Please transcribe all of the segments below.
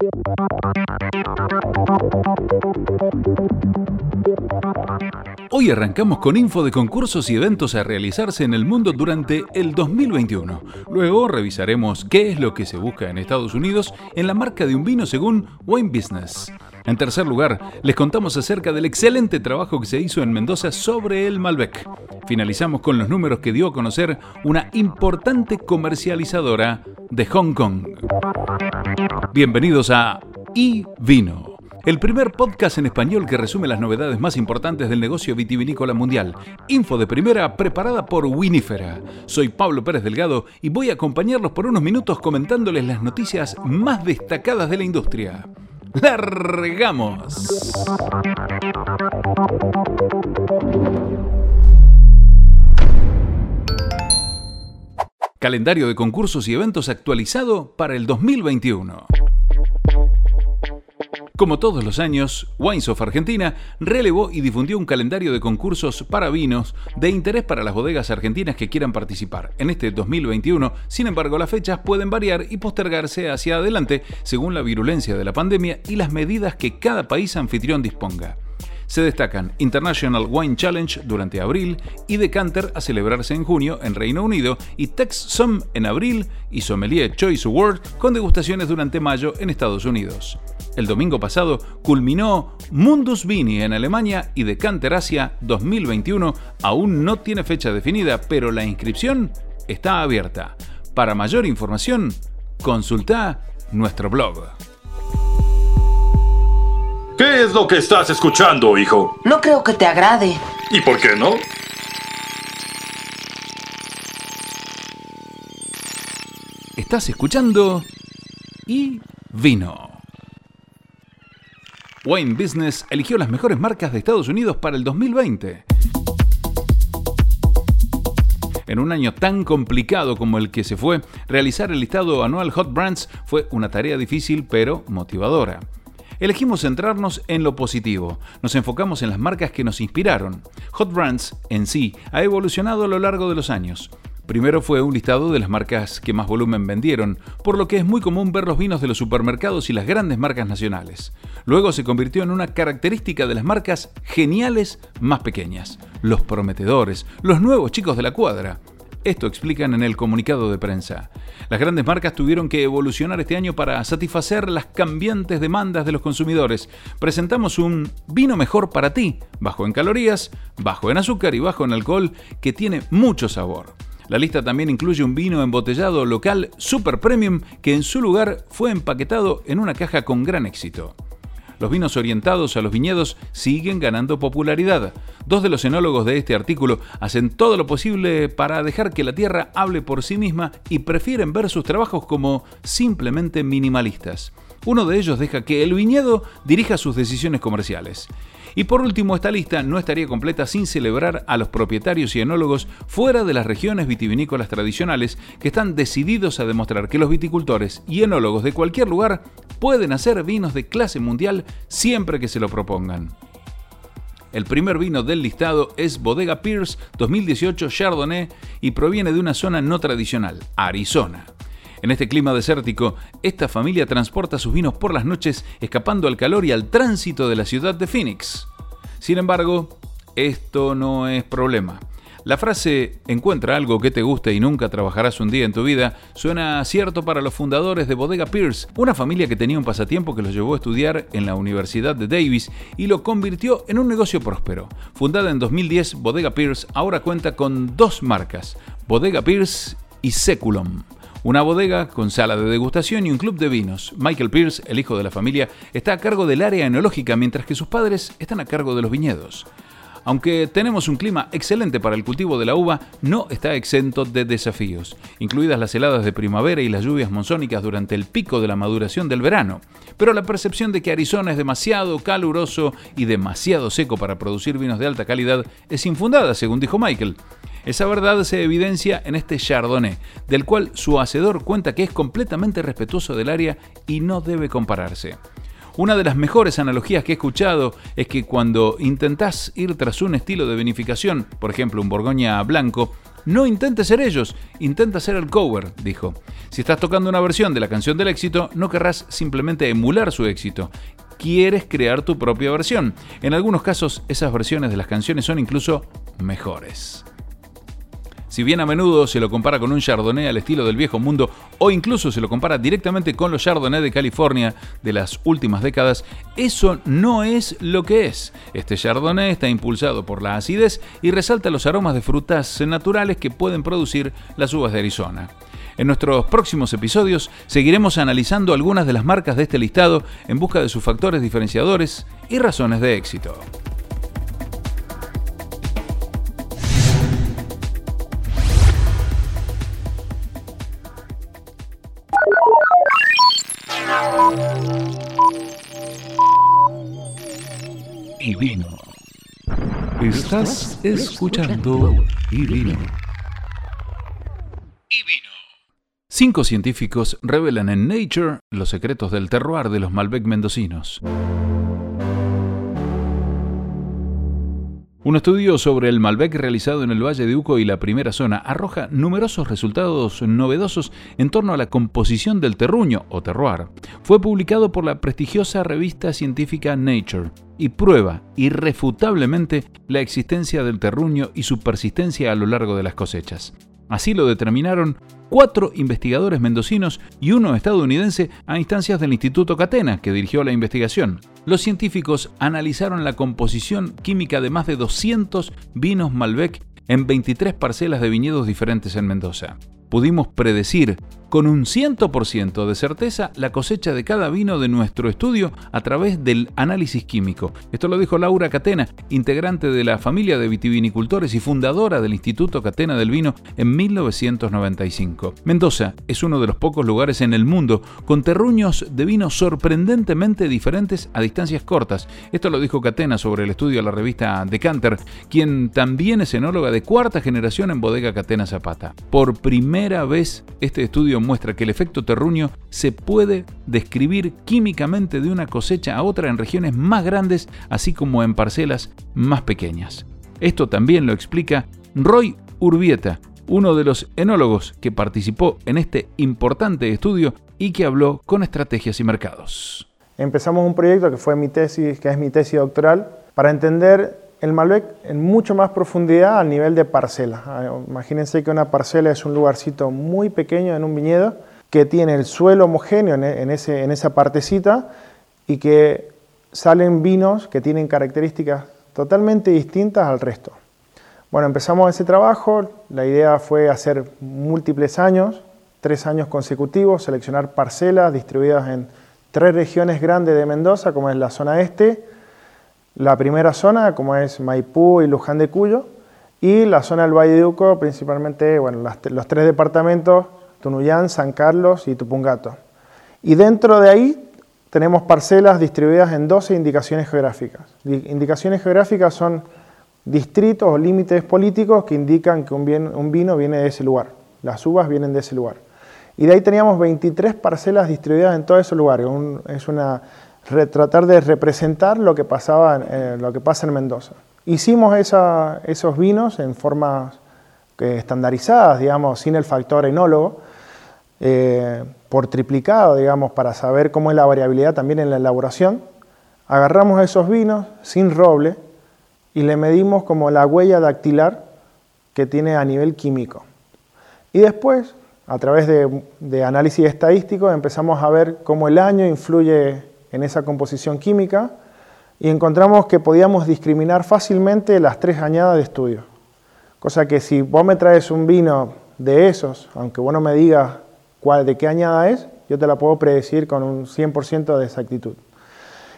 Thank you. Hoy arrancamos con info de concursos y eventos a realizarse en el mundo durante el 2021. Luego revisaremos qué es lo que se busca en Estados Unidos en la marca de un vino según Wine Business. En tercer lugar, les contamos acerca del excelente trabajo que se hizo en Mendoza sobre el Malbec. Finalizamos con los números que dio a conocer una importante comercializadora de Hong Kong. Bienvenidos a iVino, el primer podcast en español que resume las novedades más importantes del negocio vitivinícola mundial. Info de primera preparada por Winifera. Soy Pablo Pérez Delgado y voy a acompañarlos por unos minutos comentándoles las noticias más destacadas de la industria. ¡Largamos! Calendario de concursos y eventos actualizado para el 2021. Como todos los años, Wines of Argentina relevó y difundió un calendario de concursos para vinos de interés para las bodegas argentinas que quieran participar. En este 2021, sin embargo, las fechas pueden variar y postergarse hacia adelante según la virulencia de la pandemia y las medidas que cada país anfitrión disponga. Se destacan International Wine Challenge durante abril y Decanter a celebrarse en junio en Reino Unido y Tex Some en abril y Sommelier Choice Award con degustaciones durante mayo en Estados Unidos. El domingo pasado culminó Mundus Vini en Alemania y Decanter Asia 2021 aún no tiene fecha definida, pero la inscripción está abierta. Para mayor información, consulta nuestro blog. ¿Qué es lo que estás escuchando, hijo? No creo que te agrade. ¿Y por qué no? Estás escuchando y vino. Wine Business eligió las mejores marcas de Estados Unidos para el 2020. En un año tan complicado como el que se fue, realizar el listado anual Hot Brands fue una tarea difícil pero motivadora. Elegimos centrarnos en lo positivo, nos enfocamos en las marcas que nos inspiraron. Hot Brands en sí ha evolucionado a lo largo de los años. Primero fue un listado de las marcas que más volumen vendieron, por lo que es muy común ver los vinos de los supermercados y las grandes marcas nacionales. Luego se convirtió en una característica de las marcas geniales más pequeñas, los prometedores, los nuevos chicos de la cuadra. Esto explican en el comunicado de prensa. Las grandes marcas tuvieron que evolucionar este año para satisfacer las cambiantes demandas de los consumidores. Presentamos un vino mejor para ti, bajo en calorías, bajo en azúcar y bajo en alcohol, que tiene mucho sabor. La lista también incluye un vino embotellado local super premium que en su lugar fue empaquetado en una caja con gran éxito. Los vinos orientados a los viñedos siguen ganando popularidad. Dos de los enólogos de este artículo hacen todo lo posible para dejar que la tierra hable por sí misma y prefieren ver sus trabajos como simplemente minimalistas. Uno de ellos deja que el viñedo dirija sus decisiones comerciales. Y por último, esta lista no estaría completa sin celebrar a los propietarios y enólogos fuera de las regiones vitivinícolas tradicionales que están decididos a demostrar que los viticultores y enólogos de cualquier lugar pueden hacer vinos de clase mundial siempre que se lo propongan. El primer vino del listado es Bodega Pierce 2018 Chardonnay y proviene de una zona no tradicional, Arizona. En este clima desértico, esta familia transporta sus vinos por las noches escapando al calor y al tránsito de la ciudad de Phoenix. Sin embargo, esto no es problema. La frase encuentra algo que te guste y nunca trabajarás un día en tu vida suena cierto para los fundadores de Bodega Pierce, una familia que tenía un pasatiempo que los llevó a estudiar en la Universidad de Davis y lo convirtió en un negocio próspero. Fundada en 2010, Bodega Pierce ahora cuenta con dos marcas, Bodega Pierce y Seculum. Una bodega con sala de degustación y un club de vinos. Michael Pierce, el hijo de la familia, está a cargo del área enológica mientras que sus padres están a cargo de los viñedos. Aunque tenemos un clima excelente para el cultivo de la uva, no está exento de desafíos, incluidas las heladas de primavera y las lluvias monzónicas durante el pico de la maduración del verano. Pero la percepción de que Arizona es demasiado caluroso y demasiado seco para producir vinos de alta calidad es infundada, según dijo Michael. Esa verdad se evidencia en este Chardonnay, del cual su hacedor cuenta que es completamente respetuoso del área y no debe compararse. Una de las mejores analogías que he escuchado es que cuando intentás ir tras un estilo de vinificación, por ejemplo un Borgoña blanco, no intentes ser ellos, intenta ser el cover, dijo. Si estás tocando una versión de la canción del éxito, no querrás simplemente emular su éxito. Quieres crear tu propia versión. En algunos casos, esas versiones de las canciones son incluso mejores. Si bien a menudo se lo compara con un Chardonnay al estilo del viejo mundo o incluso se lo compara directamente con los Chardonnay de California de las últimas décadas, eso no es lo que es. Este Chardonnay está impulsado por la acidez y resalta los aromas de frutas naturales que pueden producir las uvas de Arizona. En nuestros próximos episodios seguiremos analizando algunas de las marcas de este listado en busca de sus factores diferenciadores y razones de éxito. Y vino. Estás escuchando y vino. Y vino. Cinco científicos revelan en Nature los secretos del terroir de los Malbec mendocinos. Un estudio sobre el Malbec realizado en el Valle de Uco y la primera zona arroja numerosos resultados novedosos en torno a la composición del terruño o terroir. Fue publicado por la prestigiosa revista científica Nature y prueba irrefutablemente la existencia del terruño y su persistencia a lo largo de las cosechas. Así lo determinaron cuatro investigadores mendocinos y uno estadounidense a instancias del Instituto Catena, que dirigió la investigación. Los científicos analizaron la composición química de más de 200 vinos Malbec en 23 parcelas de viñedos diferentes en Mendoza. Pudimos predecir con un 100% de certeza la cosecha de cada vino de nuestro estudio a través del análisis químico. Esto lo dijo Laura Catena, integrante de la familia de vitivinicultores y fundadora del Instituto Catena del Vino en 1995. Mendoza es uno de los pocos lugares en el mundo con terruños de vino sorprendentemente diferentes a distancias cortas. Esto lo dijo Catena sobre el estudio de la revista Decanter, quien también es enóloga de cuarta generación en bodega Catena Zapata. Por primera vez este muestra que el efecto terruño se puede describir químicamente de una cosecha a otra en regiones más grandes, así como en parcelas más pequeñas. Esto también lo explica Roy Urbieta, uno de los enólogos que participó en este importante estudio y que habló con estrategias y mercados. Empezamos un proyecto que fue mi tesis, que es mi tesis doctoral, para entender el Malbec en mucho más profundidad al nivel de parcela. Ah, imagínense que una parcela es un lugarcito muy pequeño en un viñedo que tiene el suelo homogéneo en, ese, en esa partecita y que salen vinos que tienen características totalmente distintas al resto. Bueno, empezamos ese trabajo, la idea fue hacer múltiples años, tres años consecutivos, seleccionar parcelas distribuidas en tres regiones grandes de Mendoza, como es la zona este, la primera zona, como es Maipú y Luján de Cuyo, y la zona del Valle de Uco, principalmente bueno, los tres departamentos, Tunuyán, San Carlos y Tupungato. Y dentro de ahí tenemos parcelas distribuidas en 12 indicaciones geográficas. Indicaciones geográficas son distritos o límites políticos que indican que un, vino viene de ese lugar, las uvas vienen de ese lugar. Y de ahí teníamos 23 parcelas distribuidas en todos esos lugares. es una tratar de representar lo que, pasaba, eh, lo que pasa en Mendoza. Hicimos esos vinos en formas estandarizadas, digamos, sin el factor enólogo, eh, por triplicado, digamos, para saber cómo es la variabilidad también en la elaboración. Agarramos esos vinos sin roble y le medimos como la huella dactilar que tiene a nivel químico. Y después, a través de, de análisis estadístico, empezamos a ver cómo el año influye en esa composición química y encontramos que podíamos discriminar fácilmente las tres añadas de estudio. Cosa que si vos me traes un vino de esos, aunque vos no me digas cuál, de qué añada es, yo te la puedo predecir con un 100% de exactitud.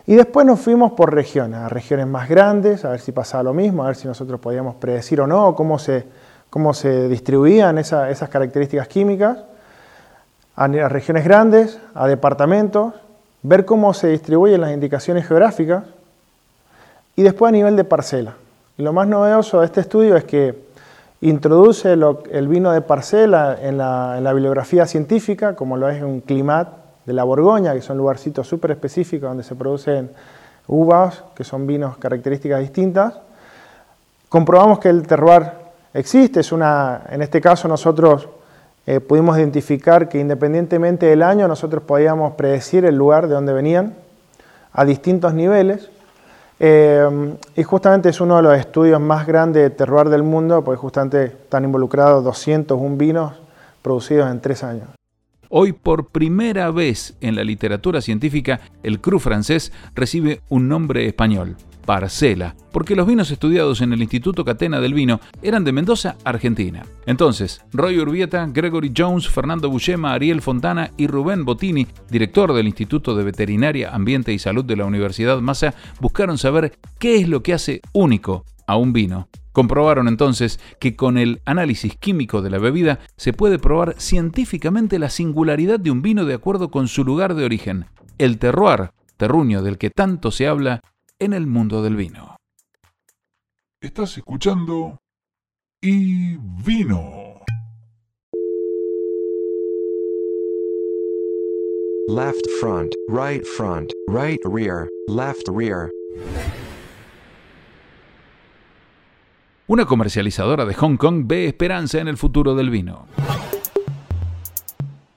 Y después nos fuimos por regiones, a regiones más grandes, a ver si pasaba lo mismo, a ver si nosotros podíamos predecir o no cómo se, cómo se distribuían esas características químicas, a regiones grandes, a departamentos, ver cómo se distribuyen las indicaciones geográficas y después a nivel de parcela. Lo más novedoso de este estudio es que introduce el vino de parcela en la, bibliografía científica, como lo es un climat de la Borgoña, que son lugarcitos súper específicos donde se producen uvas, que son vinos características distintas. Comprobamos que el terroir existe, es una, en este caso nosotros eh, pudimos identificar que independientemente del año nosotros podíamos predecir el lugar de donde venían a distintos niveles. Eh, y justamente es uno de los estudios más grandes de terroir del mundo, porque justamente están involucrados 201 vinos producidos en tres años. Hoy, por primera vez en la literatura científica, el cru francés recibe un nombre español, Parcela, porque los vinos estudiados en el Instituto Catena del Vino eran de Mendoza, Argentina. Entonces, Roy Urbieta, Gregory Jones, Fernando Bullema, Ariel Fontana y Rubén Bottini, director del Instituto de Veterinaria, Ambiente y Salud de la Universidad Massa, buscaron saber qué es lo que hace único a un vino. Comprobaron entonces que con el análisis químico de la bebida se puede probar científicamente la singularidad de un vino de acuerdo con su lugar de origen, el terroir, terruño del que tanto se habla en el mundo del vino. Estás escuchando y vino. Left front, right front, right rear, left rear. Una comercializadora de Hong Kong ve esperanza en el futuro del vino.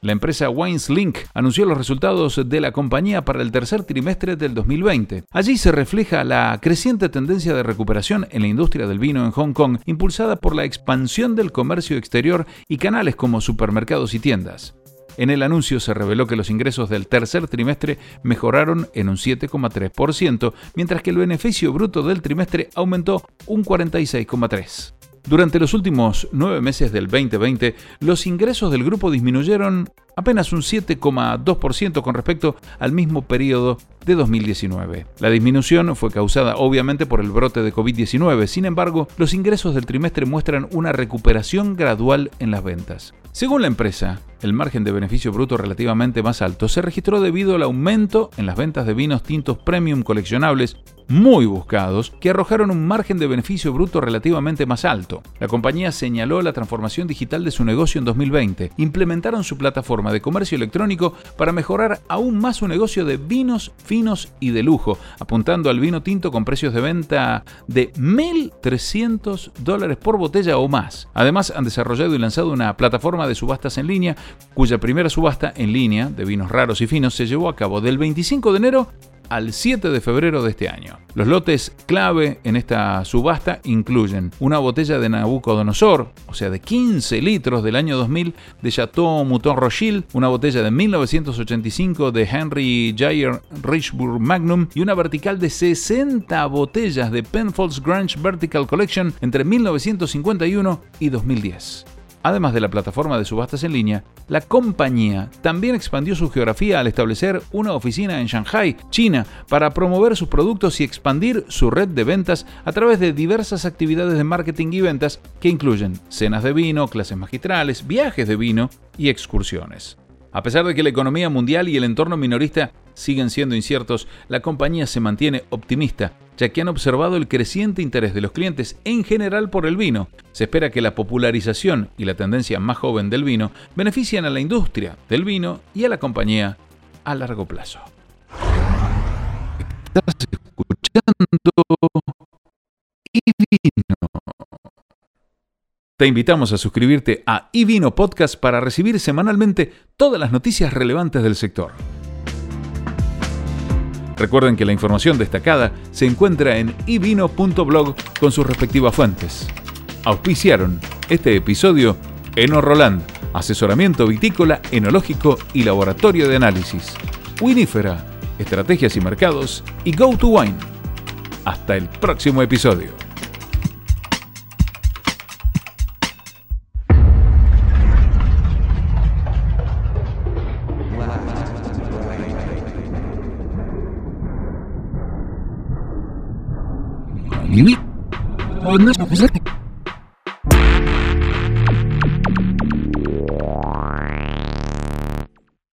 La empresa Wines Link anunció los resultados de la compañía para el tercer trimestre del 2020. Allí se refleja la creciente tendencia de recuperación en la industria del vino en Hong Kong, impulsada por la expansión del comercio exterior y canales como supermercados y tiendas. En el anuncio se reveló que los ingresos del tercer trimestre mejoraron en un 7,3%, mientras que el beneficio bruto del trimestre aumentó un 46,3%. Durante los últimos nueve meses del 2020, los ingresos del grupo disminuyeron apenas un 7,2% con respecto al mismo periodo de 2019. La disminución fue causada obviamente por el brote de COVID-19, sin embargo, los ingresos del trimestre muestran una recuperación gradual en las ventas. Según la empresa, el margen de beneficio bruto relativamente más alto se registró debido al aumento en las ventas de vinos tintos premium coleccionables muy buscados que arrojaron un margen de beneficio bruto relativamente más alto. La compañía señaló la transformación digital de su negocio en 2020. Implementaron su plataforma de comercio electrónico para mejorar aún más su negocio de vinos finos y de lujo, apuntando al vino tinto con precios de venta de 1.300 dólares por botella o más. Además, han desarrollado y lanzado una plataforma de subastas en línea, cuya primera subasta en línea de vinos raros y finos se llevó a cabo del 25 de enero al 7 de febrero de este año. Los lotes clave en esta subasta incluyen una botella de Nabucodonosor, o sea, de 15 litros del año 2000 de Chateau Mouton Rothschild, una botella de 1985 de Henry Jair Richburg Magnum y una vertical de 60 botellas de Penfolds Grange Vertical Collection entre 1951 y 2010. Además de la plataforma de subastas en línea, la compañía también expandió su geografía al establecer una oficina en Shanghai, China, para promover sus productos y expandir su red de ventas a través de diversas actividades de marketing y ventas que incluyen cenas de vino, clases magistrales, viajes de vino y excursiones. A pesar de que la economía mundial y el entorno minorista siguen siendo inciertos, la compañía se mantiene optimista, ya que han observado el creciente interés de los clientes en general por el vino. Se espera que la popularización y la tendencia más joven del vino beneficien a la industria del vino y a la compañía a largo plazo. Estás escuchando y vino. Te invitamos a suscribirte a iVino Podcast para recibir semanalmente todas las noticias relevantes del sector. Recuerden que la información destacada se encuentra en ivino.blog con sus respectivas fuentes. Auspiciaron este episodio Eno Roland, asesoramiento vitícola, enológico y laboratorio de análisis. Winifera, estrategias y mercados y Go to Wine. Hasta el próximo episodio. Одна